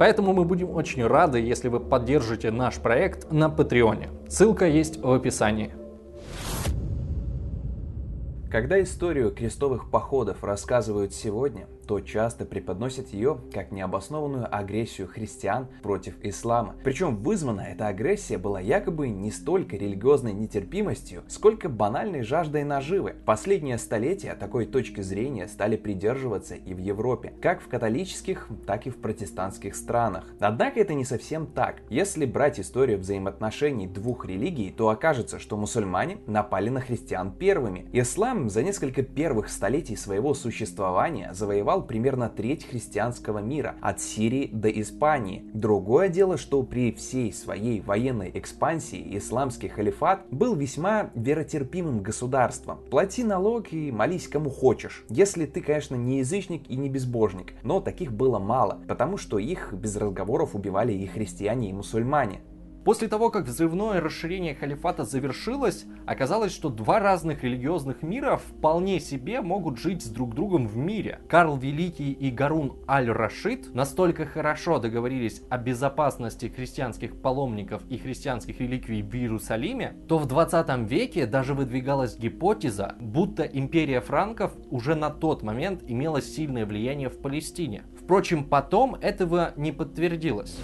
поэтому мы будем очень рады, если вы поддержите наш проект на Патреоне. Ссылка есть в описании. Когда историю крестовых походов рассказывают сегодня, то часто преподносят ее как необоснованную агрессию христиан против ислама. Причем вызвана эта агрессия была якобы не столько религиозной нетерпимостью, сколько банальной жаждой наживы. Последнее столетие такой точки зрения стали придерживаться и в Европе, как в католических, так и в протестантских странах. Однако это не совсем так. Если брать историю взаимоотношений двух религий, то окажется, что мусульмане напали на христиан первыми. Ислам за несколько первых столетий своего существования завоевал занимал примерно треть христианского мира, от Сирии до Испании. Другое дело, что при всей своей военной экспансии исламский халифат был весьма веротерпимым государством. Плати налог и молись кому хочешь. Если ты, конечно, не язычник и не безбожник. Но таких было мало, потому что их без разговоров убивали и христиане, и мусульмане. После того, как взрывное расширение халифата завершилось, оказалось, что два разных религиозных мира вполне себе могут жить с друг другом в мире. Карл Великий и Гарун Аль-Рашид настолько хорошо договорились о безопасности христианских паломников и христианских реликвий в Иерусалиме, то в 20 веке даже выдвигалась гипотеза, будто империя франков уже на тот момент имела сильное влияние в Палестине. Впрочем, потом этого не подтвердилось.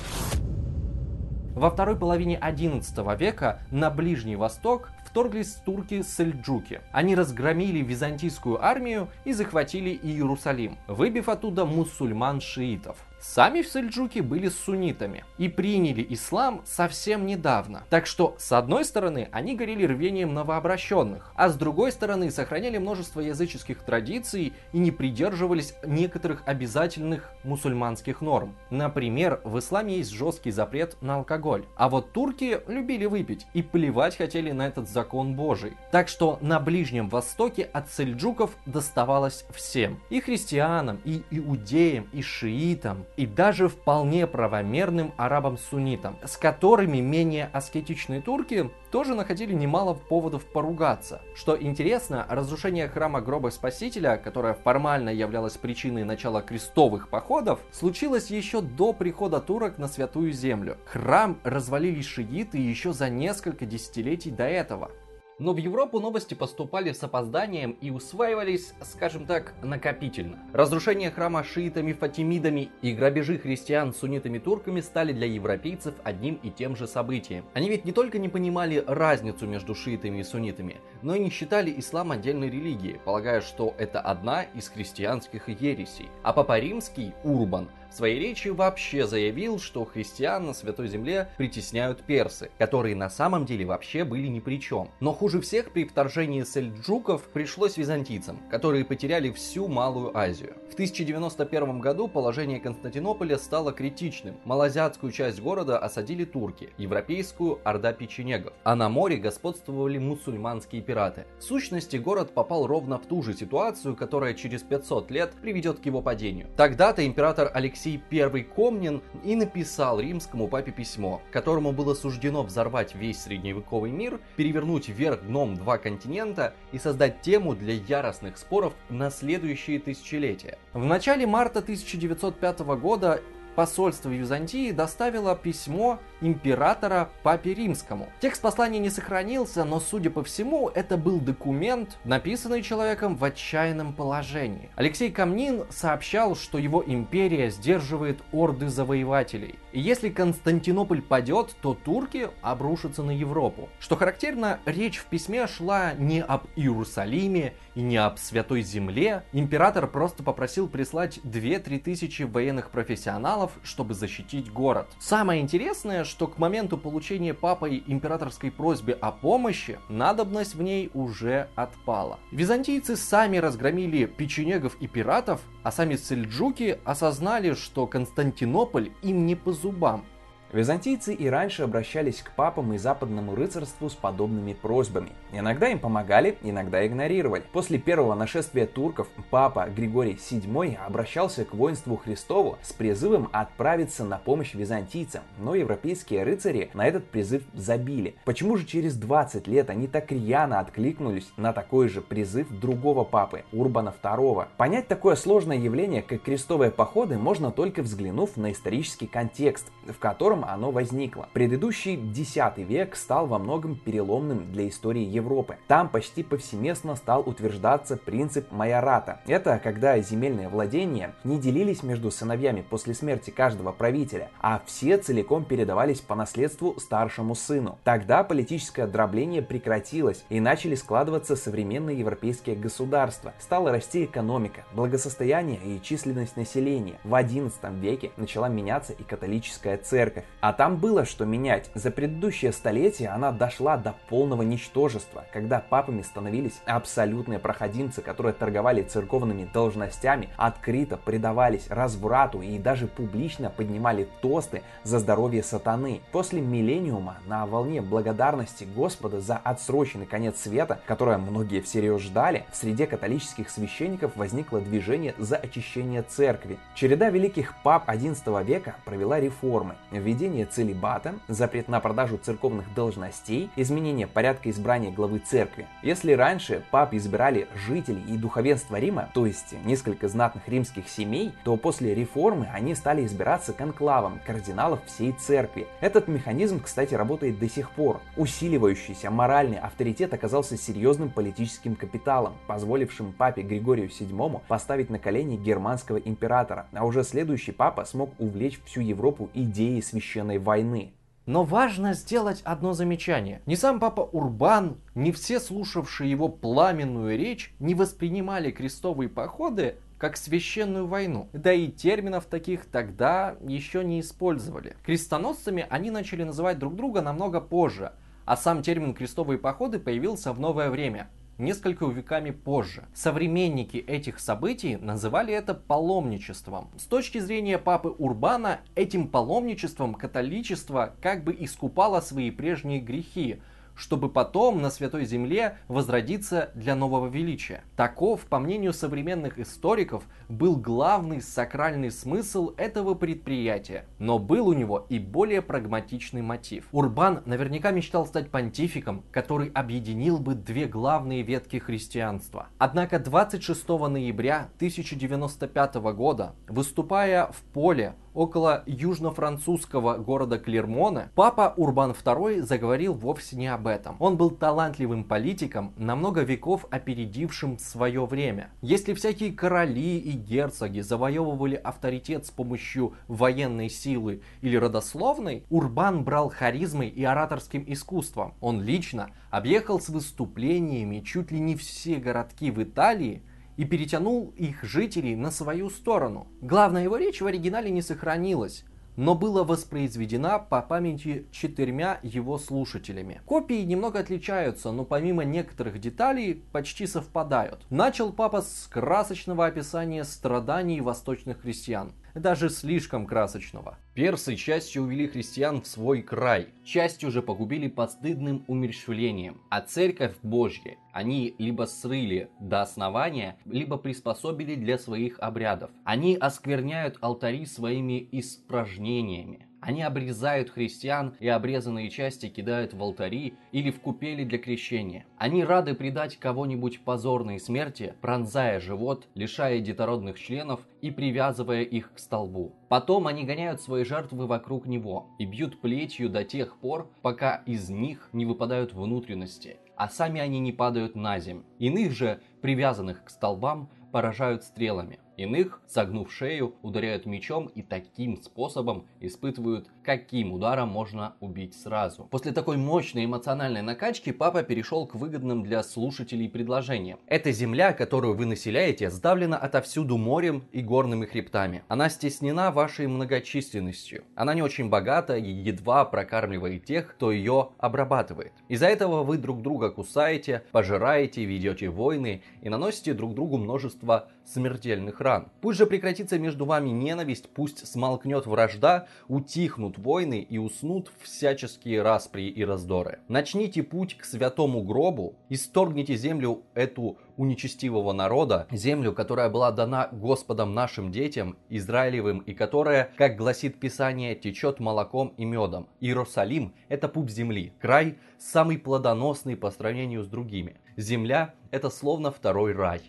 Во второй половине XI века на Ближний Восток вторглись турки-сельджуки. Они разгромили византийскую армию и захватили Иерусалим, выбив оттуда мусульман-шиитов. Сами сельджуки были суннитами и приняли ислам совсем недавно. Так что, с одной стороны, они горели рвением новообращенных, а с другой стороны, сохраняли множество языческих традиций и не придерживались некоторых обязательных мусульманских норм. Например, в исламе есть жесткий запрет на алкоголь. А вот турки любили выпить и плевать хотели на этот закон божий. Так что на Ближнем Востоке от сельджуков доставалось всем. И христианам, и иудеям, и шиитам, и даже вполне правомерным арабам-суннитам, с которыми менее аскетичные турки тоже находили немало поводов поругаться. Что интересно, разрушение храма гроба Спасителя, которое формально являлось причиной начала крестовых походов, случилось еще до прихода турок на Святую Землю. Храм развалили шииты еще за несколько десятилетий до этого. Но в Европу новости поступали с опозданием и усваивались, скажем так, накопительно. Разрушение храма шиитами-фатимидами и грабежи христиан суннитами-турками стали для европейцев одним и тем же событием. Они ведь не только не понимали разницу между шиитами и суннитами, но и не считали ислам отдельной религией, полагая, что это одна из христианских ересей. А Папа Римский, Урбан, своей речи вообще заявил, что христиан на Святой Земле притесняют персы, которые на самом деле вообще были ни при чем. Но хуже всех при вторжении сельджуков пришлось византийцам, которые потеряли всю Малую Азию. В 1091 году положение Константинополя стало критичным. Малазиатскую часть города осадили турки, европейскую – орда печенегов, а на море господствовали мусульманские пираты. В сущности, город попал ровно в ту же ситуацию, которая через 500 лет приведет к его падению. Тогда-то император Алексей Алексей I Комнин и написал римскому папе письмо, которому было суждено взорвать весь средневековый мир, перевернуть вверх дном два континента и создать тему для яростных споров на следующие тысячелетия. В начале марта 1905 года посольство Византии доставило письмо императора Папе Римскому. Текст послания не сохранился, но, судя по всему, это был документ, написанный человеком в отчаянном положении. Алексей Камнин сообщал, что его империя сдерживает орды завоевателей. И если Константинополь падет, то турки обрушатся на Европу. Что характерно, речь в письме шла не об Иерусалиме и не об Святой Земле. Император просто попросил прислать 2-3 тысячи военных профессионалов чтобы защитить город. Самое интересное, что к моменту получения папой императорской просьбы о помощи, надобность в ней уже отпала. Византийцы сами разгромили печенегов и пиратов, а сами сельджуки осознали, что Константинополь им не по зубам. Византийцы и раньше обращались к папам и западному рыцарству с подобными просьбами. Иногда им помогали, иногда игнорировали. После первого нашествия турков папа Григорий VII обращался к воинству Христову с призывом отправиться на помощь византийцам, но европейские рыцари на этот призыв забили. Почему же через 20 лет они так рьяно откликнулись на такой же призыв другого папы, Урбана II? Понять такое сложное явление, как крестовые походы, можно только взглянув на исторический контекст, в котором оно возникло. Предыдущий X век стал во многом переломным для истории Европы. Там почти повсеместно стал утверждаться принцип майората. Это когда земельные владения не делились между сыновьями после смерти каждого правителя, а все целиком передавались по наследству старшему сыну. Тогда политическое дробление прекратилось и начали складываться современные европейские государства. Стала расти экономика, благосостояние и численность населения. В XI веке начала меняться и католическая церковь. А там было что менять. За предыдущее столетие она дошла до полного ничтожества, когда папами становились абсолютные проходимцы, которые торговали церковными должностями, открыто предавались разврату и даже публично поднимали тосты за здоровье сатаны. После миллениума на волне благодарности Господа за отсроченный конец света, которое многие всерьез ждали, в среде католических священников возникло движение за очищение церкви. Череда великих пап XI века провела реформы, введение целебата, запрет на продажу церковных должностей, изменение порядка избрания главы церкви. Если раньше пап избирали жителей и духовенство Рима, то есть несколько знатных римских семей, то после реформы они стали избираться конклавом кардиналов всей церкви. Этот механизм, кстати, работает до сих пор. Усиливающийся моральный авторитет оказался серьезным политическим капиталом, позволившим папе Григорию VII поставить на колени германского императора, а уже следующий папа смог увлечь всю Европу идеей священной войны. Но важно сделать одно замечание. Ни сам папа Урбан, ни все слушавшие его пламенную речь не воспринимали крестовые походы как священную войну. Да и терминов таких тогда еще не использовали. Крестоносцами они начали называть друг друга намного позже, а сам термин крестовые походы появился в новое время, несколько веками позже. Современники этих событий называли это паломничеством. С точки зрения папы Урбана, этим паломничеством католичество как бы искупало свои прежние грехи, чтобы потом на Святой Земле возродиться для нового величия. Таков, по мнению современных историков, был главный сакральный смысл этого предприятия. Но был у него и более прагматичный мотив. Урбан наверняка мечтал стать понтификом, который объединил бы две главные ветки христианства. Однако 26 ноября 1095 года, выступая в поле около южно-французского города Клермона, папа Урбан II заговорил вовсе не об этом. Он был талантливым политиком, на много веков опередившим свое время. Если всякие короли и герцоги завоевывали авторитет с помощью военной силы или родословной, Урбан брал харизмой и ораторским искусством. Он лично объехал с выступлениями чуть ли не все городки в Италии, и перетянул их жителей на свою сторону. Главная его речь в оригинале не сохранилась, но была воспроизведена по памяти четырьмя его слушателями. Копии немного отличаются, но помимо некоторых деталей почти совпадают. Начал папа с красочного описания страданий восточных христиан даже слишком красочного. Персы частью увели христиан в свой край, частью же погубили постыдным умерщвлением. А церковь Божья они либо срыли до основания, либо приспособили для своих обрядов. Они оскверняют алтари своими испражнениями. Они обрезают христиан и обрезанные части кидают в алтари или в купели для крещения. Они рады предать кого-нибудь позорной смерти, пронзая живот, лишая детородных членов и привязывая их к столбу. Потом они гоняют свои жертвы вокруг него и бьют плетью до тех пор, пока из них не выпадают внутренности, а сами они не падают на земь. Иных же, привязанных к столбам, поражают стрелами. Иных, согнув шею, ударяют мечом и таким способом испытывают, каким ударом можно убить сразу. После такой мощной эмоциональной накачки папа перешел к выгодным для слушателей предложениям. Эта земля, которую вы населяете, сдавлена отовсюду морем и горными хребтами. Она стеснена вашей многочисленностью. Она не очень богата и едва прокармливает тех, кто ее обрабатывает. Из-за этого вы друг друга кусаете, пожираете, ведете войны и наносите друг другу множество смертельных ран. Пусть же прекратится между вами ненависть, пусть смолкнет вражда, утихнут войны и уснут всяческие распри и раздоры. Начните путь к святому гробу, исторгните землю эту у нечестивого народа, землю, которая была дана Господом нашим детям, Израилевым, и которая, как гласит Писание, течет молоком и медом. Иерусалим – это путь земли, край самый плодоносный по сравнению с другими. Земля – это словно второй рай.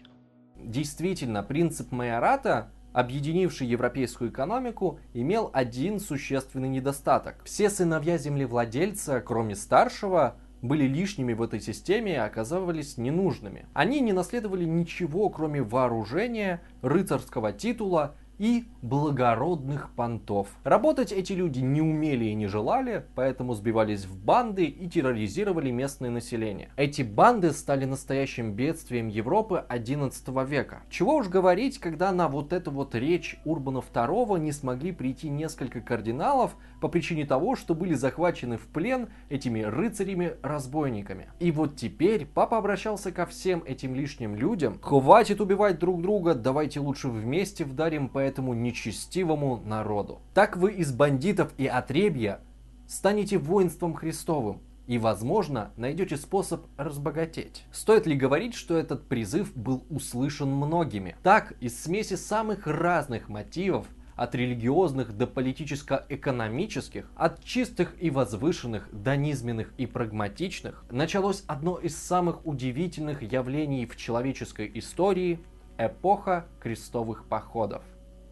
Действительно, принцип майората объединивший европейскую экономику, имел один существенный недостаток. Все сыновья землевладельца, кроме старшего, были лишними в этой системе и оказывались ненужными. Они не наследовали ничего, кроме вооружения, рыцарского титула и благородных понтов. Работать эти люди не умели и не желали, поэтому сбивались в банды и терроризировали местное население. Эти банды стали настоящим бедствием Европы 11 века. Чего уж говорить, когда на вот эту вот речь Урбана II не смогли прийти несколько кардиналов по причине того, что были захвачены в плен этими рыцарями-разбойниками. И вот теперь папа обращался ко всем этим лишним людям. Хватит убивать друг друга, давайте лучше вместе вдарим по этому нечестивому народу. Так вы из бандитов и отребья станете воинством Христовым и, возможно, найдете способ разбогатеть. Стоит ли говорить, что этот призыв был услышан многими? Так, из смеси самых разных мотивов, от религиозных до политическо-экономических, от чистых и возвышенных до низменных и прагматичных, началось одно из самых удивительных явлений в человеческой истории – эпоха крестовых походов.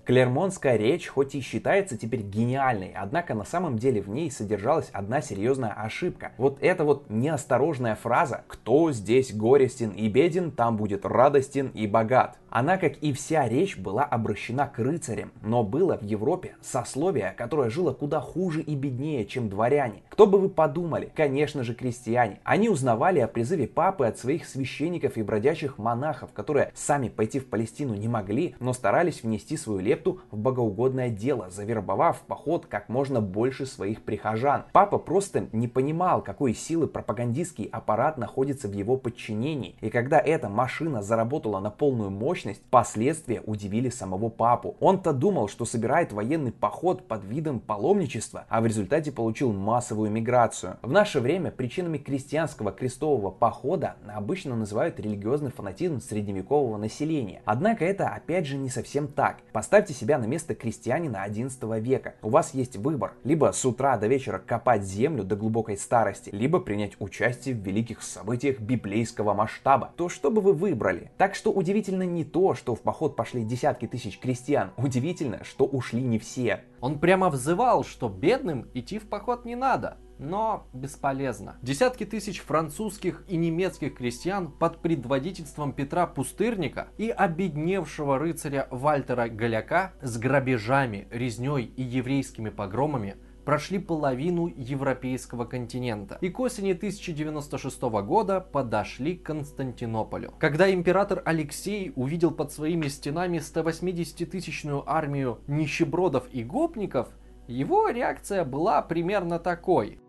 Клермонская речь хоть и считается теперь гениальной, однако на самом деле в ней содержалась одна серьезная ошибка. Вот эта вот неосторожная фраза «Кто здесь горестен и беден, там будет радостен и богат». Она, как и вся речь, была обращена к рыцарям, но было в Европе сословие, которое жило куда хуже и беднее, чем дворяне. Кто бы вы подумали? Конечно же крестьяне. Они узнавали о призыве папы от своих священников и бродячих монахов, которые сами пойти в Палестину не могли, но старались внести свою лепту в богоугодное дело, завербовав в поход как можно больше своих прихожан. Папа просто не понимал, какой силы пропагандистский аппарат находится в его подчинении. И когда эта машина заработала на полную мощность, последствия удивили самого папу. Он-то думал, что собирает военный поход под видом паломничества, а в результате получил массовую миграцию. В наше время причинами крестьянского крестового похода обычно называют религиозный фанатизм средневекового населения. Однако это опять же не совсем так. Поставьте себя на место крестьянина 11 века. У вас есть выбор. Либо с утра до вечера копать землю до глубокой старости, либо принять участие в великих событиях библейского масштаба. То что бы вы выбрали? Так что удивительно не то, что в поход пошли десятки тысяч крестьян. Удивительно, что ушли не все. Он прямо взывал, что бедным идти в поход не надо. Но бесполезно. Десятки тысяч французских и немецких крестьян под предводительством Петра Пустырника и обедневшего рыцаря Вальтера Голяка с грабежами, резней и еврейскими погромами прошли половину европейского континента и к осени 1096 года подошли к Константинополю. Когда император Алексей увидел под своими стенами 180-тысячную армию нищебродов и гопников, его реакция была примерно такой.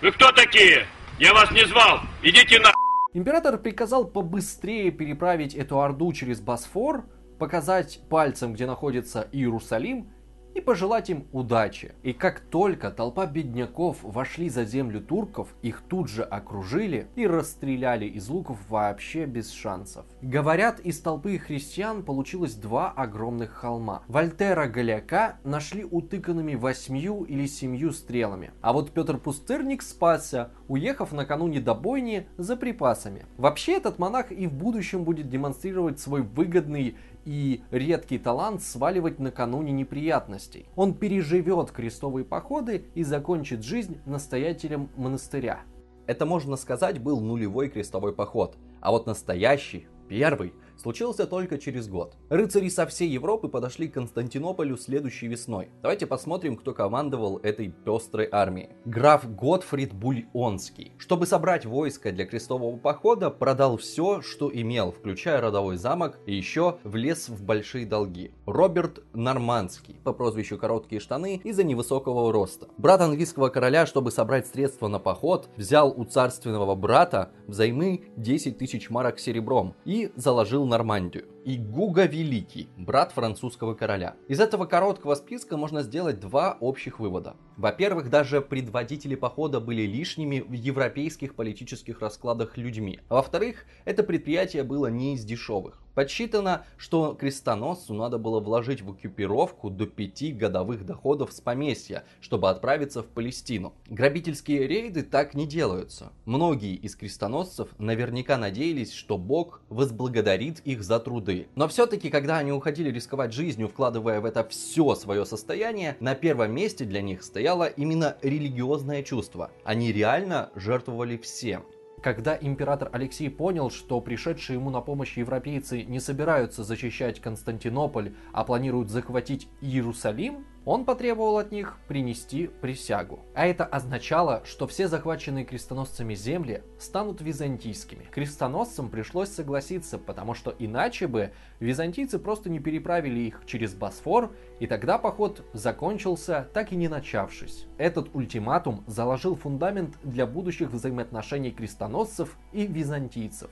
Вы кто такие? Я вас не звал! Идите на... Император приказал побыстрее переправить эту орду через Босфор, показать пальцем, где находится Иерусалим, и пожелать им удачи. И как только толпа бедняков вошли за землю турков, их тут же окружили и расстреляли из луков вообще без шансов. Говорят, из толпы христиан получилось два огромных холма. Вольтера Голяка нашли утыканными восьмью или семью стрелами. А вот Петр Пустырник спасся, уехав накануне до бойни за припасами. Вообще этот монах и в будущем будет демонстрировать свой выгодный и редкий талант сваливать накануне неприятностей. Он переживет крестовые походы и закончит жизнь настоятелем монастыря. Это, можно сказать, был нулевой крестовой поход. А вот настоящий, первый, случился только через год. Рыцари со всей Европы подошли к Константинополю следующей весной. Давайте посмотрим, кто командовал этой пестрой армией. Граф Готфрид Бульонский. Чтобы собрать войско для крестового похода, продал все, что имел, включая родовой замок, и еще влез в большие долги. Роберт Нормандский, по прозвищу Короткие штаны, из-за невысокого роста. Брат английского короля, чтобы собрать средства на поход, взял у царственного брата взаймы 10 тысяч марок серебром и заложил Нормандию. И Гуга Великий, брат французского короля. Из этого короткого списка можно сделать два общих вывода. Во-первых, даже предводители похода были лишними в европейских политических раскладах людьми. А во-вторых, это предприятие было не из дешевых. Подсчитано, что крестоносцу надо было вложить в экипировку до пяти годовых доходов с поместья, чтобы отправиться в Палестину. Грабительские рейды так не делаются. Многие из крестоносцев наверняка надеялись, что Бог возблагодарит их за труды. Но все-таки, когда они уходили рисковать жизнью, вкладывая в это все свое состояние, на первом месте для них стояло именно религиозное чувство. Они реально жертвовали всем. Когда император Алексей понял, что пришедшие ему на помощь европейцы не собираются защищать Константинополь, а планируют захватить Иерусалим, он потребовал от них принести присягу. А это означало, что все захваченные крестоносцами земли станут византийскими. Крестоносцам пришлось согласиться, потому что иначе бы византийцы просто не переправили их через Босфор, и тогда поход закончился, так и не начавшись. Этот ультиматум заложил фундамент для будущих взаимоотношений крестоносцев и византийцев.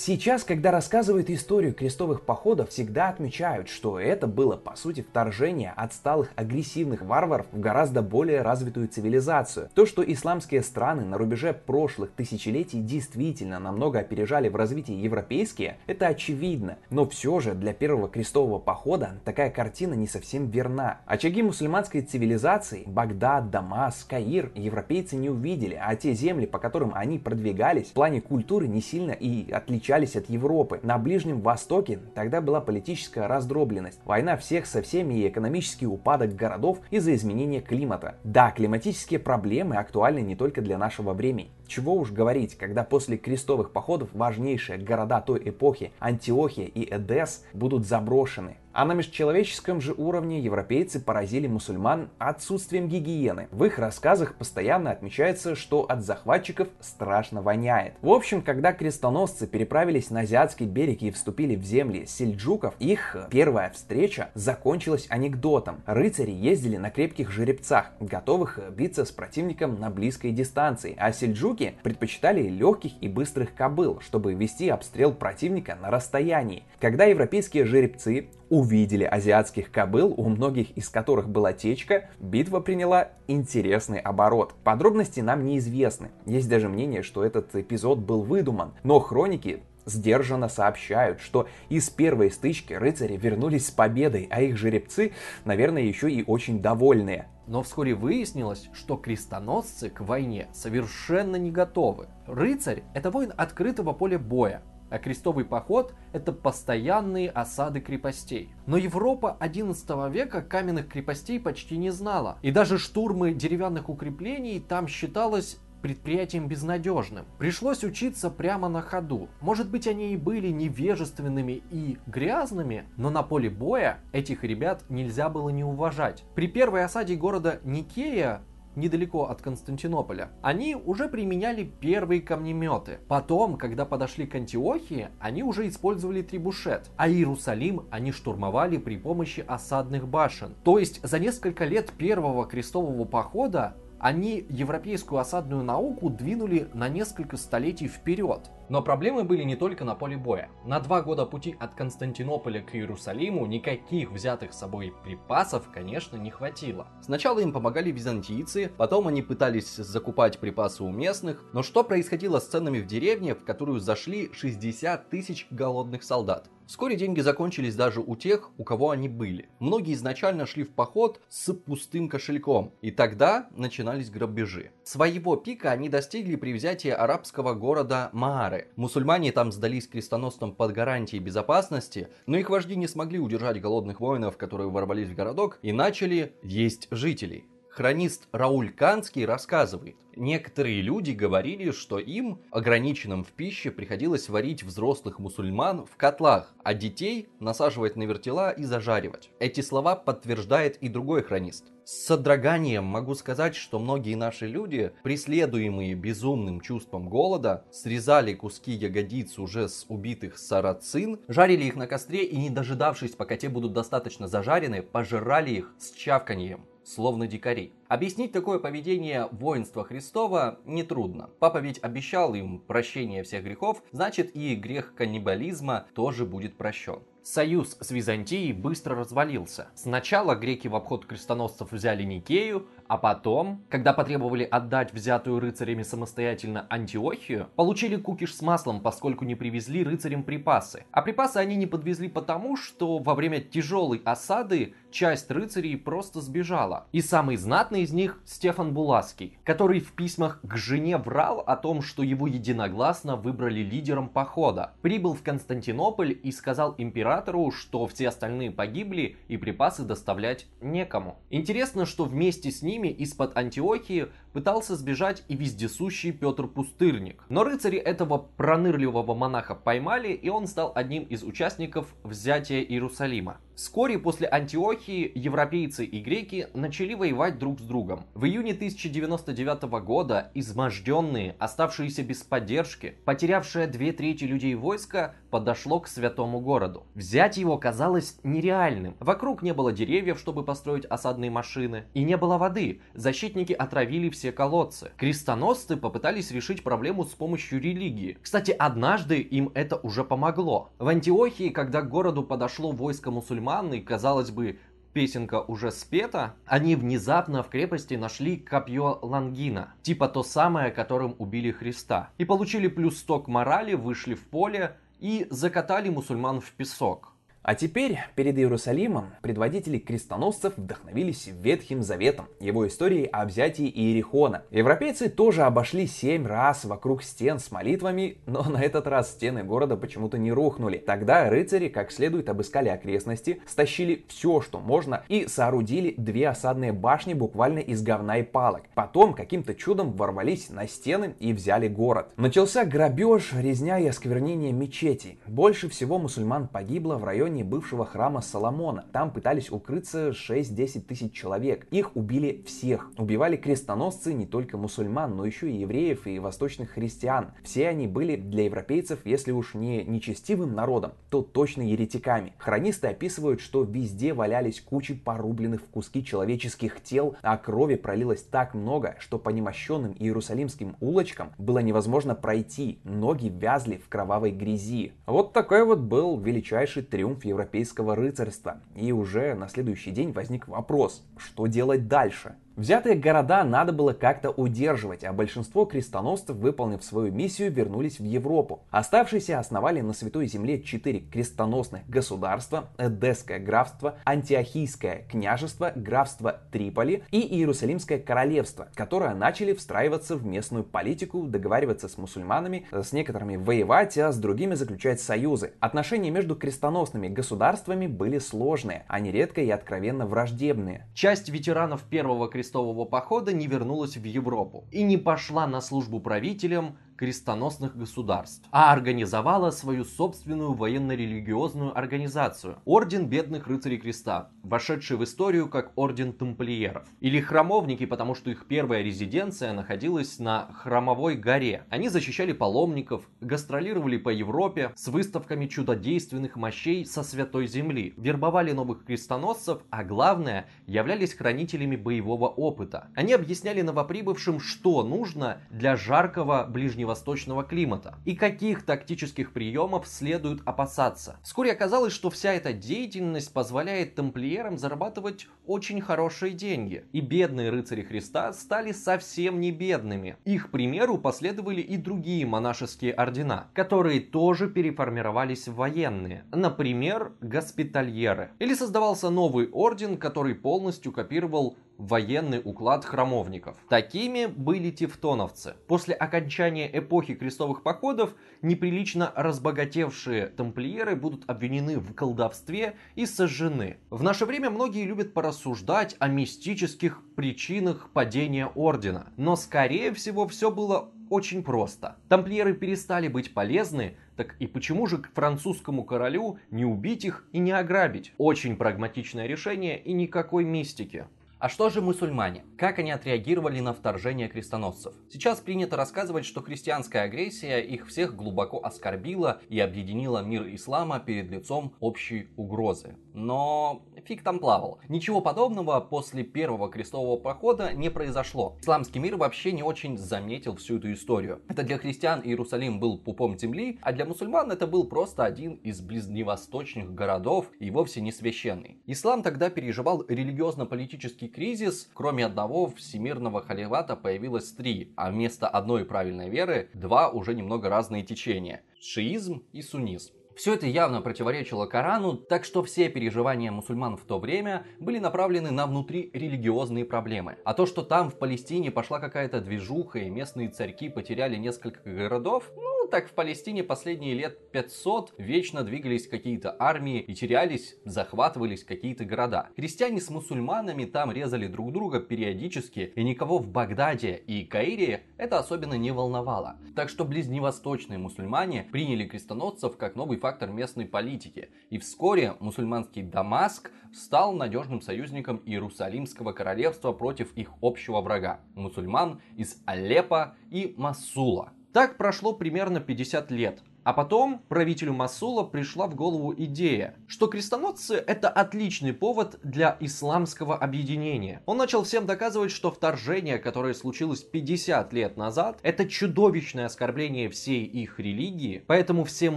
Сейчас, когда рассказывают историю крестовых походов, всегда отмечают, что это было по сути вторжение отсталых агрессивных варваров в гораздо более развитую цивилизацию. То, что исламские страны на рубеже прошлых тысячелетий действительно намного опережали в развитии европейские, это очевидно. Но все же для первого крестового похода такая картина не совсем верна. Очаги мусульманской цивилизации, Багдад, Дамас, Каир, европейцы не увидели, а те земли, по которым они продвигались, в плане культуры не сильно и отличались отличались от Европы. На Ближнем Востоке тогда была политическая раздробленность, война всех со всеми и экономический упадок городов из-за изменения климата. Да, климатические проблемы актуальны не только для нашего времени. Чего уж говорить, когда после крестовых походов важнейшие города той эпохи Антиохия и Эдес будут заброшены. А на межчеловеческом же уровне европейцы поразили мусульман отсутствием гигиены. В их рассказах постоянно отмечается, что от захватчиков страшно воняет. В общем, когда крестоносцы переправились на азиатский берег и вступили в земли сельджуков, их первая встреча закончилась анекдотом. Рыцари ездили на крепких жеребцах, готовых биться с противником на близкой дистанции, а сельджуки предпочитали легких и быстрых кобыл, чтобы вести обстрел противника на расстоянии. Когда европейские жеребцы увидели азиатских кобыл, у многих из которых была течка, битва приняла интересный оборот. Подробности нам неизвестны. Есть даже мнение, что этот эпизод был выдуман. Но хроники сдержанно сообщают, что из первой стычки рыцари вернулись с победой, а их жеребцы, наверное, еще и очень довольные. Но вскоре выяснилось, что крестоносцы к войне совершенно не готовы. Рыцарь – это воин открытого поля боя, а крестовый поход – это постоянные осады крепостей. Но Европа XI века каменных крепостей почти не знала. И даже штурмы деревянных укреплений там считалось предприятием безнадежным. Пришлось учиться прямо на ходу. Может быть, они и были невежественными и грязными, но на поле боя этих ребят нельзя было не уважать. При первой осаде города Никея недалеко от Константинополя, они уже применяли первые камнеметы. Потом, когда подошли к Антиохии, они уже использовали трибушет, а Иерусалим они штурмовали при помощи осадных башен. То есть за несколько лет первого крестового похода они европейскую осадную науку двинули на несколько столетий вперед. Но проблемы были не только на поле боя. На два года пути от Константинополя к Иерусалиму никаких взятых с собой припасов, конечно, не хватило. Сначала им помогали византийцы, потом они пытались закупать припасы у местных. Но что происходило с ценами в деревне, в которую зашли 60 тысяч голодных солдат? Вскоре деньги закончились даже у тех, у кого они были. Многие изначально шли в поход с пустым кошельком, и тогда начинались грабежи. Своего пика они достигли при взятии арабского города Мааре. Мусульмане там сдались крестоносцам под гарантией безопасности, но их вожди не смогли удержать голодных воинов, которые ворвались в городок, и начали есть жителей. Хронист Рауль Канский рассказывает, некоторые люди говорили, что им, ограниченным в пище, приходилось варить взрослых мусульман в котлах, а детей насаживать на вертела и зажаривать. Эти слова подтверждает и другой хронист. С содроганием могу сказать, что многие наши люди, преследуемые безумным чувством голода, срезали куски ягодиц уже с убитых сарацин, жарили их на костре и, не дожидавшись, пока те будут достаточно зажарены, пожирали их с чавканьем словно дикари. Объяснить такое поведение воинства Христова нетрудно. Папа ведь обещал им прощение всех грехов, значит и грех каннибализма тоже будет прощен. Союз с Византией быстро развалился. Сначала греки в обход крестоносцев взяли Никею, а потом, когда потребовали отдать взятую рыцарями самостоятельно Антиохию, получили кукиш с маслом, поскольку не привезли рыцарям припасы. А припасы они не подвезли потому, что во время тяжелой осады часть рыцарей просто сбежала. И самый знатный из них Стефан Булаский, который в письмах к жене врал о том, что его единогласно выбрали лидером похода. Прибыл в Константинополь и сказал императору, что все остальные погибли и припасы доставлять некому. Интересно, что вместе с ними из-под Антиохии пытался сбежать и вездесущий Петр Пустырник. Но рыцари этого пронырливого монаха поймали, и он стал одним из участников взятия Иерусалима. Вскоре после Антиохии европейцы и греки начали воевать друг с другом. В июне 1099 года изможденные, оставшиеся без поддержки, потерявшие две трети людей войска, подошло к святому городу. Взять его казалось нереальным. Вокруг не было деревьев, чтобы построить осадные машины, и не было воды. Защитники отравили все колодцы. Крестоносцы попытались решить проблему с помощью религии. Кстати, однажды им это уже помогло. В Антиохии, когда к городу подошло войско мусульман, и, казалось бы, песенка уже спета, они внезапно в крепости нашли копье Лангина, типа то самое, которым убили Христа. И получили плюс 100 к морали, вышли в поле и закатали мусульман в песок. А теперь перед Иерусалимом предводители крестоносцев вдохновились Ветхим Заветом, его историей о взятии Иерихона. Европейцы тоже обошли семь раз вокруг стен с молитвами, но на этот раз стены города почему-то не рухнули. Тогда рыцари как следует обыскали окрестности, стащили все, что можно, и соорудили две осадные башни буквально из говна и палок. Потом каким-то чудом ворвались на стены и взяли город. Начался грабеж, резня и осквернение мечетей. Больше всего мусульман погибло в районе районе бывшего храма Соломона. Там пытались укрыться 6-10 тысяч человек. Их убили всех. Убивали крестоносцы не только мусульман, но еще и евреев и восточных христиан. Все они были для европейцев, если уж не нечестивым народом, то точно еретиками. Хронисты описывают, что везде валялись кучи порубленных в куски человеческих тел, а крови пролилось так много, что по немощенным иерусалимским улочкам было невозможно пройти, ноги вязли в кровавой грязи. Вот такой вот был величайший триумф европейского рыцарства. И уже на следующий день возник вопрос, что делать дальше? Взятые города надо было как-то удерживать, а большинство крестоносцев, выполнив свою миссию, вернулись в Европу. Оставшиеся основали на Святой Земле четыре крестоносных государства, Эдесское графство, Антиохийское княжество, графство Триполи и Иерусалимское королевство, которые начали встраиваться в местную политику, договариваться с мусульманами, с некоторыми воевать, а с другими заключать союзы. Отношения между крестоносными государствами были сложные, а нередко и откровенно враждебные. Часть ветеранов первого крестоносного крестового похода не вернулась в Европу и не пошла на службу правителям крестоносных государств, а организовала свою собственную военно-религиозную организацию – Орден Бедных Рыцарей Креста, вошедший в историю как Орден Тамплиеров. Или храмовники, потому что их первая резиденция находилась на Храмовой горе. Они защищали паломников, гастролировали по Европе с выставками чудодейственных мощей со Святой Земли, вербовали новых крестоносцев, а главное, являлись хранителями боевого опыта. Они объясняли новоприбывшим, что нужно для жаркого ближнего ближневосточного климата и каких тактических приемов следует опасаться. Вскоре оказалось, что вся эта деятельность позволяет тамплиерам зарабатывать очень хорошие деньги. И бедные рыцари Христа стали совсем не бедными. Их примеру последовали и другие монашеские ордена, которые тоже переформировались в военные. Например, госпитальеры. Или создавался новый орден, который полностью копировал военный уклад храмовников. Такими были тевтоновцы. После окончания эпохи крестовых походов неприлично разбогатевшие тамплиеры будут обвинены в колдовстве и сожжены. В наше время многие любят порассуждать о мистических причинах падения ордена. Но скорее всего все было очень просто. Тамплиеры перестали быть полезны, так и почему же к французскому королю не убить их и не ограбить? Очень прагматичное решение и никакой мистики. А что же мусульмане? Как они отреагировали на вторжение крестоносцев? Сейчас принято рассказывать, что христианская агрессия их всех глубоко оскорбила и объединила мир ислама перед лицом общей угрозы. Но фиг там плавал. Ничего подобного после первого крестового похода не произошло. Исламский мир вообще не очень заметил всю эту историю. Это для христиан Иерусалим был пупом земли, а для мусульман это был просто один из ближневосточных городов и вовсе не священный. Ислам тогда переживал религиозно-политический кризис, кроме одного всемирного халифата появилось три, а вместо одной правильной веры два уже немного разные течения – шиизм и суннизм. Все это явно противоречило Корану, так что все переживания мусульман в то время были направлены на внутрирелигиозные проблемы. А то, что там в Палестине пошла какая-то движуха и местные царьки потеряли несколько городов, ну, так в Палестине последние лет 500 вечно двигались какие-то армии и терялись, захватывались какие-то города. Христиане с мусульманами там резали друг друга периодически, и никого в Багдаде и Каире это особенно не волновало. Так что ближневосточные мусульмане приняли крестоносцев как новый фактор местной политики. И вскоре мусульманский Дамаск стал надежным союзником Иерусалимского королевства против их общего врага – мусульман из Алеппо и Масула. Так прошло примерно 50 лет. А потом правителю Масула пришла в голову идея, что крестоносцы это отличный повод для исламского объединения. Он начал всем доказывать, что вторжение, которое случилось 50 лет назад, это чудовищное оскорбление всей их религии, поэтому всем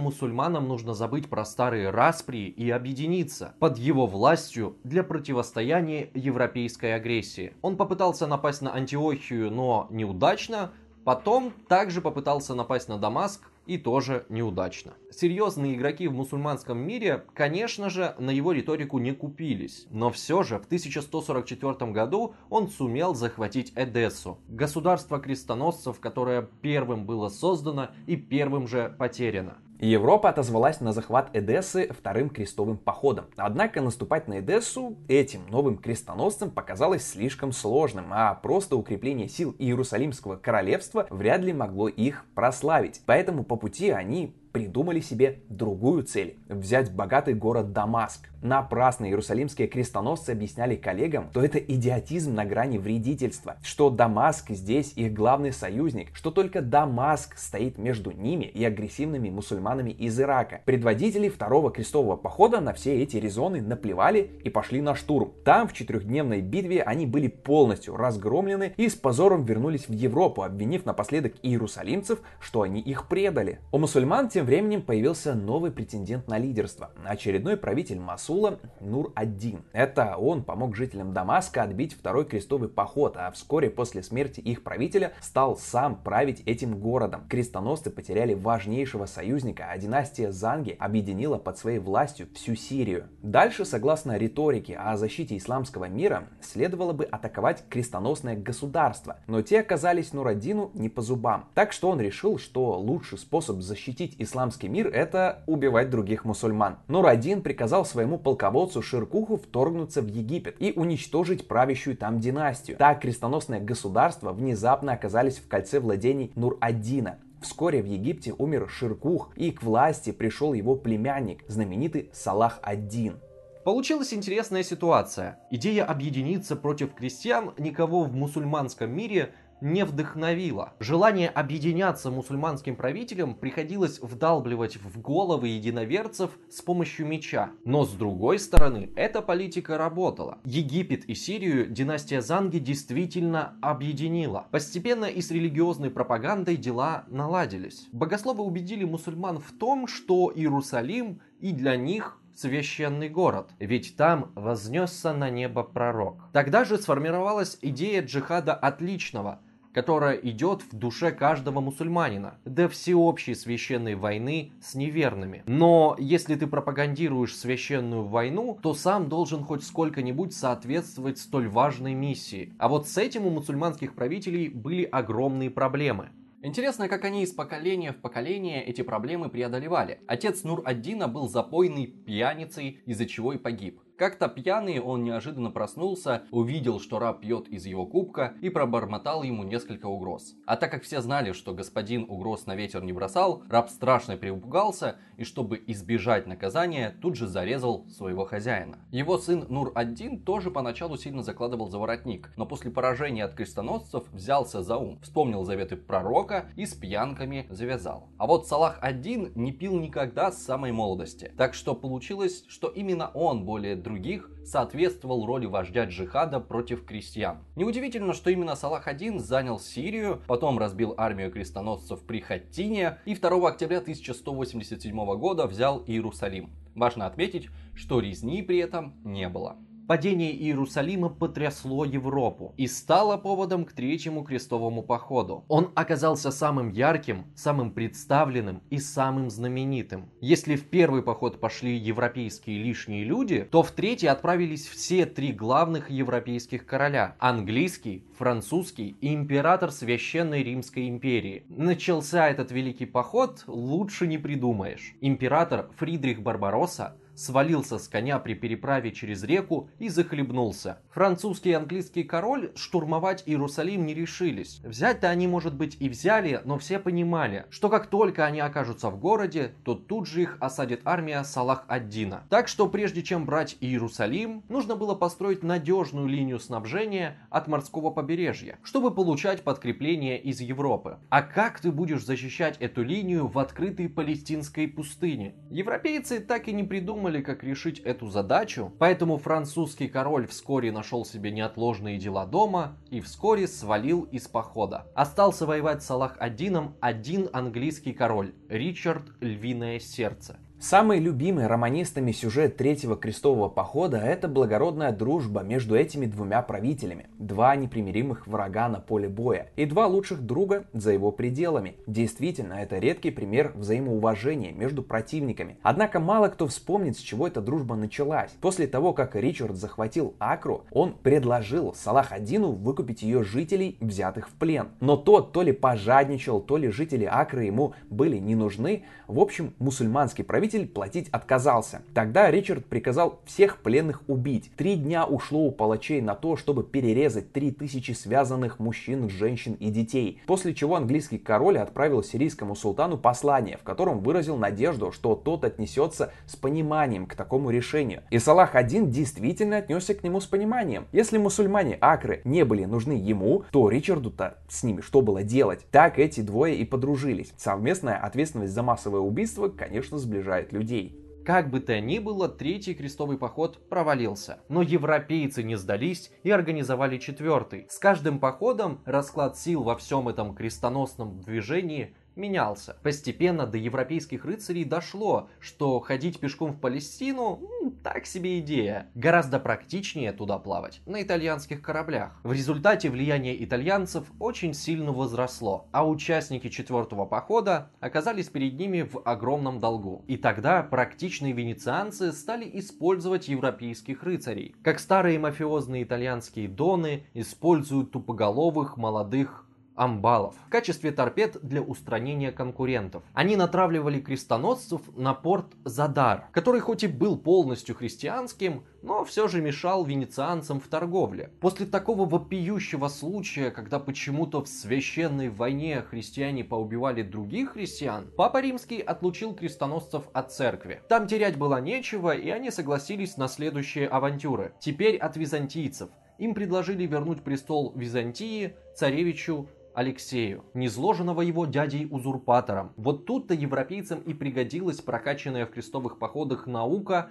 мусульманам нужно забыть про старые распри и объединиться под его властью для противостояния европейской агрессии. Он попытался напасть на Антиохию, но неудачно, Потом также попытался напасть на Дамаск и тоже неудачно. Серьезные игроки в мусульманском мире, конечно же, на его риторику не купились, но все же в 1144 году он сумел захватить Эдессу, государство крестоносцев, которое первым было создано и первым же потеряно. Европа отозвалась на захват Эдессы вторым крестовым походом. Однако наступать на Эдессу этим новым крестоносцам показалось слишком сложным, а просто укрепление сил Иерусалимского королевства вряд ли могло их прославить. Поэтому по пути они придумали себе другую цель – взять богатый город Дамаск. Напрасно иерусалимские крестоносцы объясняли коллегам, что это идиотизм на грани вредительства, что Дамаск здесь их главный союзник, что только Дамаск стоит между ними и агрессивными мусульманами из Ирака. Предводители второго крестового похода на все эти резоны наплевали и пошли на штурм. Там в четырехдневной битве они были полностью разгромлены и с позором вернулись в Европу, обвинив напоследок иерусалимцев, что они их предали. У мусульман тем временем появился новый претендент на лидерство. Очередной правитель Масула Нур-Аддин. Это он помог жителям Дамаска отбить второй крестовый поход, а вскоре после смерти их правителя стал сам править этим городом. Крестоносцы потеряли важнейшего союзника, а династия Занги объединила под своей властью всю Сирию. Дальше, согласно риторике о защите исламского мира, следовало бы атаковать крестоносное государство, но те оказались Нураддину не по зубам. Так что он решил, что лучший способ защитить исламский исламский мир – это убивать других мусульман. Нур-1 приказал своему полководцу Ширкуху вторгнуться в Египет и уничтожить правящую там династию. Так крестоносное государство внезапно оказались в кольце владений Нур-1. Вскоре в Египте умер Ширкух, и к власти пришел его племянник, знаменитый Салах-1. Получилась интересная ситуация. Идея объединиться против крестьян никого в мусульманском мире не вдохновило. Желание объединяться мусульманским правителям приходилось вдалбливать в головы единоверцев с помощью меча. Но с другой стороны, эта политика работала. Египет и Сирию династия Занги действительно объединила. Постепенно и с религиозной пропагандой дела наладились. Богословы убедили мусульман в том, что Иерусалим и для них священный город, ведь там вознесся на небо пророк. Тогда же сформировалась идея джихада отличного – которая идет в душе каждого мусульманина, до всеобщей священной войны с неверными. Но если ты пропагандируешь священную войну, то сам должен хоть сколько-нибудь соответствовать столь важной миссии. А вот с этим у мусульманских правителей были огромные проблемы. Интересно, как они из поколения в поколение эти проблемы преодолевали. Отец Нур-Аддина был запойный пьяницей, из-за чего и погиб. Как-то пьяный он неожиданно проснулся, увидел, что раб пьет из его кубка и пробормотал ему несколько угроз. А так как все знали, что господин угроз на ветер не бросал, раб страшно перепугался и, чтобы избежать наказания, тут же зарезал своего хозяина. Его сын Нур-ад-Дин тоже поначалу сильно закладывал за воротник, но после поражения от крестоносцев взялся за ум, вспомнил заветы пророка и с пьянками завязал. А вот Салах один не пил никогда с самой молодости, так что получилось, что именно он более других соответствовал роли вождя джихада против крестьян. Неудивительно, что именно Салах один занял Сирию, потом разбил армию крестоносцев при Хаттине и 2 октября 1187 года взял Иерусалим. Важно отметить, что резни при этом не было. Падение Иерусалима потрясло Европу и стало поводом к третьему крестовому походу. Он оказался самым ярким, самым представленным и самым знаменитым. Если в первый поход пошли европейские лишние люди, то в третий отправились все три главных европейских короля – английский, французский и император Священной Римской империи. Начался этот великий поход, лучше не придумаешь. Император Фридрих Барбаросса свалился с коня при переправе через реку и захлебнулся. Французский и английский король штурмовать Иерусалим не решились. Взять-то они, может быть, и взяли, но все понимали, что как только они окажутся в городе, то тут же их осадит армия Салах-ад-Дина. Так что прежде чем брать Иерусалим, нужно было построить надежную линию снабжения от морского побережья, чтобы получать подкрепление из Европы. А как ты будешь защищать эту линию в открытой палестинской пустыне? Европейцы так и не придумали придумали, как решить эту задачу, поэтому французский король вскоре нашел себе неотложные дела дома и вскоре свалил из похода. Остался воевать с Салах-Адином один английский король, Ричард Львиное Сердце. Самый любимый романистами сюжет Третьего крестового похода – это благородная дружба между этими двумя правителями. Два непримиримых врага на поле боя и два лучших друга за его пределами. Действительно, это редкий пример взаимоуважения между противниками. Однако мало кто вспомнит, с чего эта дружба началась. После того, как Ричард захватил Акру, он предложил Салах-Адину выкупить ее жителей, взятых в плен. Но тот то ли пожадничал, то ли жители Акры ему были не нужны. В общем, мусульманский правитель правитель платить отказался. Тогда Ричард приказал всех пленных убить. Три дня ушло у палачей на то, чтобы перерезать три тысячи связанных мужчин, женщин и детей. После чего английский король отправил сирийскому султану послание, в котором выразил надежду, что тот отнесется с пониманием к такому решению. И Салах один действительно отнесся к нему с пониманием. Если мусульмане Акры не были нужны ему, то Ричарду-то с ними что было делать? Так эти двое и подружились. Совместная ответственность за массовое убийство, конечно, сближает убивает людей. Как бы то ни было, третий крестовый поход провалился. Но европейцы не сдались и организовали четвертый. С каждым походом расклад сил во всем этом крестоносном движении менялся. Постепенно до европейских рыцарей дошло, что ходить пешком в Палестину – так себе идея. Гораздо практичнее туда плавать на итальянских кораблях. В результате влияние итальянцев очень сильно возросло, а участники четвертого похода оказались перед ними в огромном долгу. И тогда практичные венецианцы стали использовать европейских рыцарей. Как старые мафиозные итальянские доны используют тупоголовых молодых амбалов в качестве торпед для устранения конкурентов. Они натравливали крестоносцев на порт Задар, который хоть и был полностью христианским, но все же мешал венецианцам в торговле. После такого вопиющего случая, когда почему-то в священной войне христиане поубивали других христиан, Папа Римский отлучил крестоносцев от церкви. Там терять было нечего, и они согласились на следующие авантюры. Теперь от византийцев. Им предложили вернуть престол Византии царевичу Алексею, низложенного его дядей-узурпатором. Вот тут-то европейцам и пригодилась прокачанная в крестовых походах наука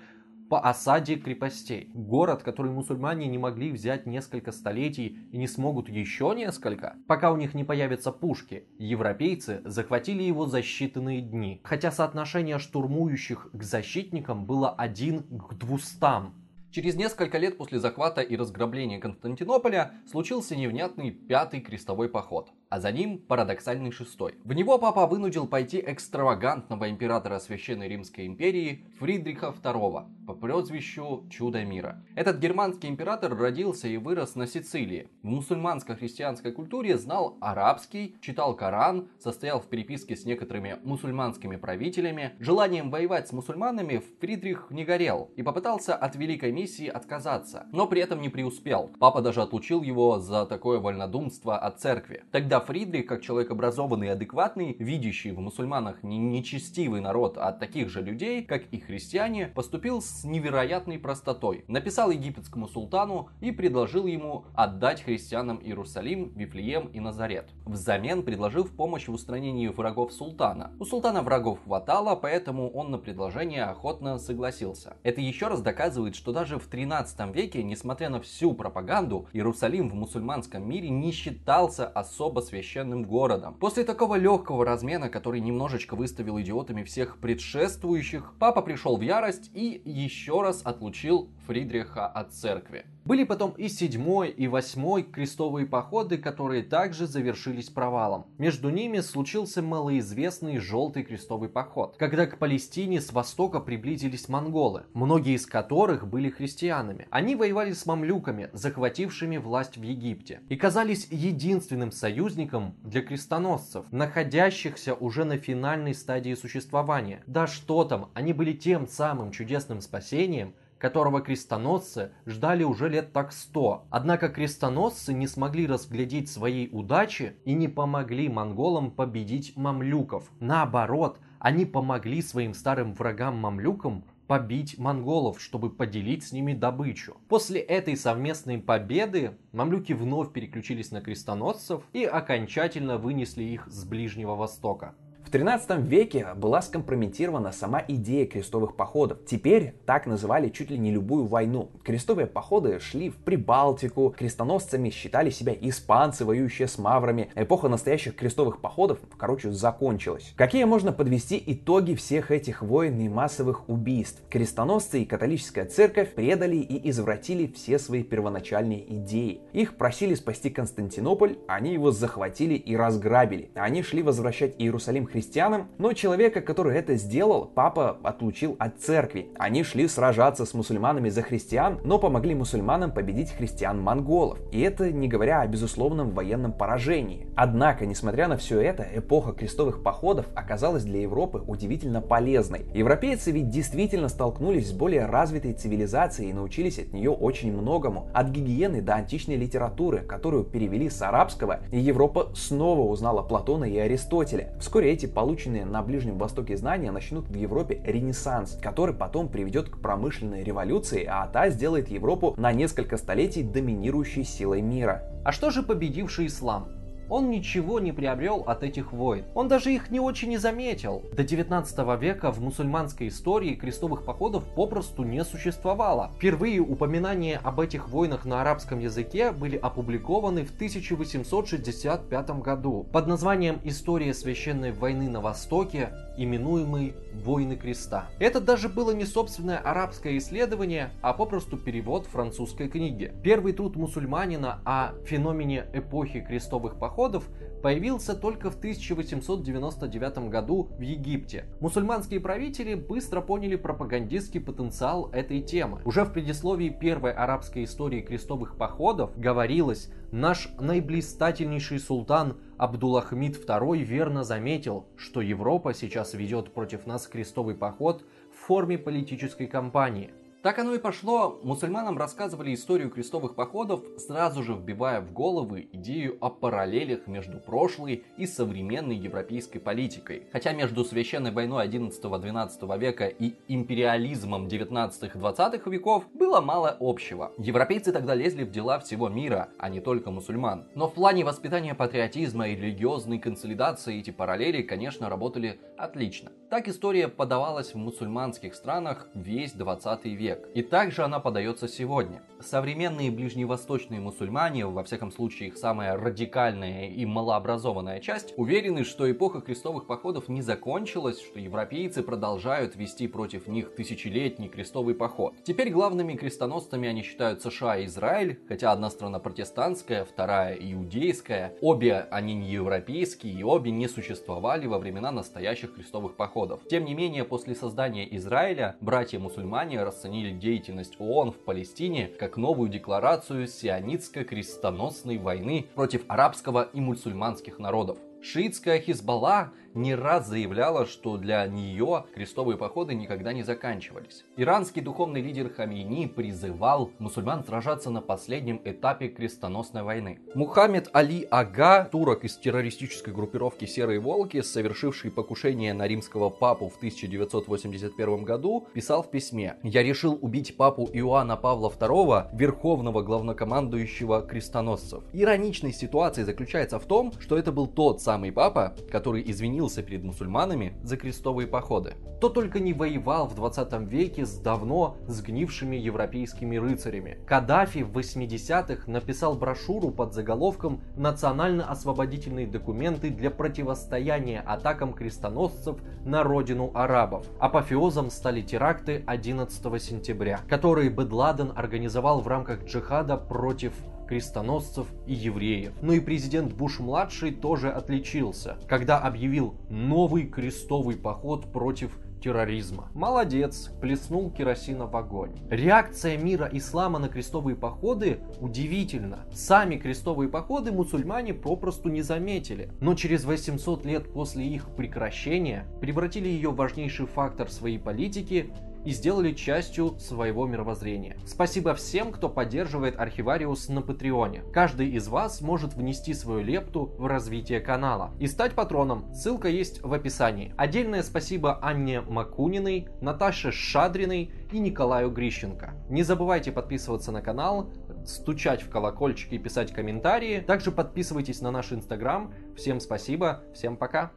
по осаде крепостей. Город, который мусульмане не могли взять несколько столетий и не смогут еще несколько, пока у них не появятся пушки. Европейцы захватили его за считанные дни. Хотя соотношение штурмующих к защитникам было один к двустам. Через несколько лет после захвата и разграбления Константинополя случился невнятный пятый крестовой поход. А за ним парадоксальный шестой. В него папа вынудил пойти экстравагантного императора Священной Римской империи Фридриха II по прозвищу Чудо мира. Этот германский император родился и вырос на Сицилии. В мусульманско-христианской культуре знал арабский, читал Коран, состоял в переписке с некоторыми мусульманскими правителями. Желанием воевать с мусульманами Фридрих не горел и попытался от великой миссии отказаться, но при этом не преуспел. Папа даже отлучил его за такое вольнодумство от церкви. Тогда Фридрих, как человек образованный и адекватный, видящий в мусульманах не нечестивый народ, а таких же людей, как и христиане, поступил с невероятной простотой. Написал египетскому султану и предложил ему отдать христианам Иерусалим, Вифлеем и Назарет. Взамен предложив помощь в устранении врагов султана. У султана врагов хватало, поэтому он на предложение охотно согласился. Это еще раз доказывает, что даже в 13 веке, несмотря на всю пропаганду, Иерусалим в мусульманском мире не считался особо священным городом. После такого легкого размена, который немножечко выставил идиотами всех предшествующих, папа пришел в ярость и еще раз отлучил Фридриха от церкви. Были потом и седьмой, и восьмой крестовые походы, которые также завершились провалом. Между ними случился малоизвестный желтый крестовый поход, когда к Палестине с востока приблизились монголы, многие из которых были христианами. Они воевали с мамлюками, захватившими власть в Египте, и казались единственным союзником для крестоносцев, находящихся уже на финальной стадии существования. Да что там, они были тем самым чудесным спасением, которого крестоносцы ждали уже лет так сто. Однако крестоносцы не смогли разглядеть своей удачи и не помогли монголам победить мамлюков. Наоборот, они помогли своим старым врагам-мамлюкам побить монголов, чтобы поделить с ними добычу. После этой совместной победы мамлюки вновь переключились на крестоносцев и окончательно вынесли их с Ближнего Востока. В 13 веке была скомпрометирована сама идея крестовых походов. Теперь так называли чуть ли не любую войну. Крестовые походы шли в Прибалтику, крестоносцами считали себя испанцы, воюющие с маврами. Эпоха настоящих крестовых походов, короче, закончилась. Какие можно подвести итоги всех этих войн и массовых убийств? Крестоносцы и католическая церковь предали и извратили все свои первоначальные идеи. Их просили спасти Константинополь, они его захватили и разграбили. Они шли возвращать Иерусалим христианам христианам, но человека, который это сделал, папа отлучил от церкви. Они шли сражаться с мусульманами за христиан, но помогли мусульманам победить христиан-монголов. И это не говоря о безусловном военном поражении. Однако, несмотря на все это, эпоха крестовых походов оказалась для Европы удивительно полезной. Европейцы ведь действительно столкнулись с более развитой цивилизацией и научились от нее очень многому. От гигиены до античной литературы, которую перевели с арабского, и Европа снова узнала Платона и Аристотеля. Вскоре эти полученные на Ближнем Востоке знания начнут в Европе ренессанс, который потом приведет к промышленной революции, а та сделает Европу на несколько столетий доминирующей силой мира. А что же победивший ислам? Он ничего не приобрел от этих войн. Он даже их не очень и заметил. До 19 века в мусульманской истории крестовых походов попросту не существовало. Впервые упоминания об этих войнах на арабском языке были опубликованы в 1865 году под названием «История священной войны на Востоке», именуемый «Войны креста». Это даже было не собственное арабское исследование, а попросту перевод французской книги. Первый труд мусульманина о феномене эпохи крестовых походов походов появился только в 1899 году в Египте. Мусульманские правители быстро поняли пропагандистский потенциал этой темы. Уже в предисловии первой арабской истории крестовых походов говорилось «Наш наиблистательнейший султан Абдуллахмид II верно заметил, что Европа сейчас ведет против нас крестовый поход в форме политической кампании. Так оно и пошло. Мусульманам рассказывали историю крестовых походов, сразу же вбивая в головы идею о параллелях между прошлой и современной европейской политикой. Хотя между священной войной 11-12 века и империализмом 19-20 веков было мало общего. Европейцы тогда лезли в дела всего мира, а не только мусульман. Но в плане воспитания патриотизма и религиозной консолидации эти параллели, конечно, работали отлично. Так история подавалась в мусульманских странах весь 20 век век. И также она подается сегодня. Современные ближневосточные мусульмане, во всяком случае их самая радикальная и малообразованная часть, уверены, что эпоха крестовых походов не закончилась, что европейцы продолжают вести против них тысячелетний крестовый поход. Теперь главными крестоносцами они считают США и Израиль, хотя одна страна протестантская, вторая иудейская. Обе они не европейские и обе не существовали во времена настоящих крестовых походов. Тем не менее, после создания Израиля, братья-мусульмане расценили деятельность ООН в Палестине как новую декларацию сионитско-крестоносной войны против арабского и мусульманских народов. Шиитская Хизбалла не раз заявляла, что для нее крестовые походы никогда не заканчивались. Иранский духовный лидер Хамейни призывал мусульман сражаться на последнем этапе крестоносной войны. Мухаммед Али Ага, турок из террористической группировки «Серые волки», совершивший покушение на римского папу в 1981 году, писал в письме «Я решил убить папу Иоанна Павла II, верховного главнокомандующего крестоносцев». Ироничной ситуация заключается в том, что это был тот самый папа, который извинил извинился перед мусульманами за крестовые походы. Кто только не воевал в 20 веке с давно сгнившими европейскими рыцарями. Каддафи в 80-х написал брошюру под заголовком «Национально-освободительные документы для противостояния атакам крестоносцев на родину арабов». Апофеозом стали теракты 11 сентября, которые Бедладен организовал в рамках джихада против крестоносцев и евреев. Но и президент Буш-младший тоже отличился, когда объявил новый крестовый поход против терроризма. Молодец, плеснул керосина в огонь. Реакция мира ислама на крестовые походы удивительна. Сами крестовые походы мусульмане попросту не заметили. Но через 800 лет после их прекращения превратили ее в важнейший фактор своей политики и сделали частью своего мировоззрения. Спасибо всем, кто поддерживает Архивариус на Патреоне. Каждый из вас может внести свою лепту в развитие канала и стать патроном. Ссылка есть в описании. Отдельное спасибо Анне Макуниной, Наташе Шадриной и Николаю Грищенко. Не забывайте подписываться на канал, стучать в колокольчик и писать комментарии. Также подписывайтесь на наш инстаграм. Всем спасибо, всем пока.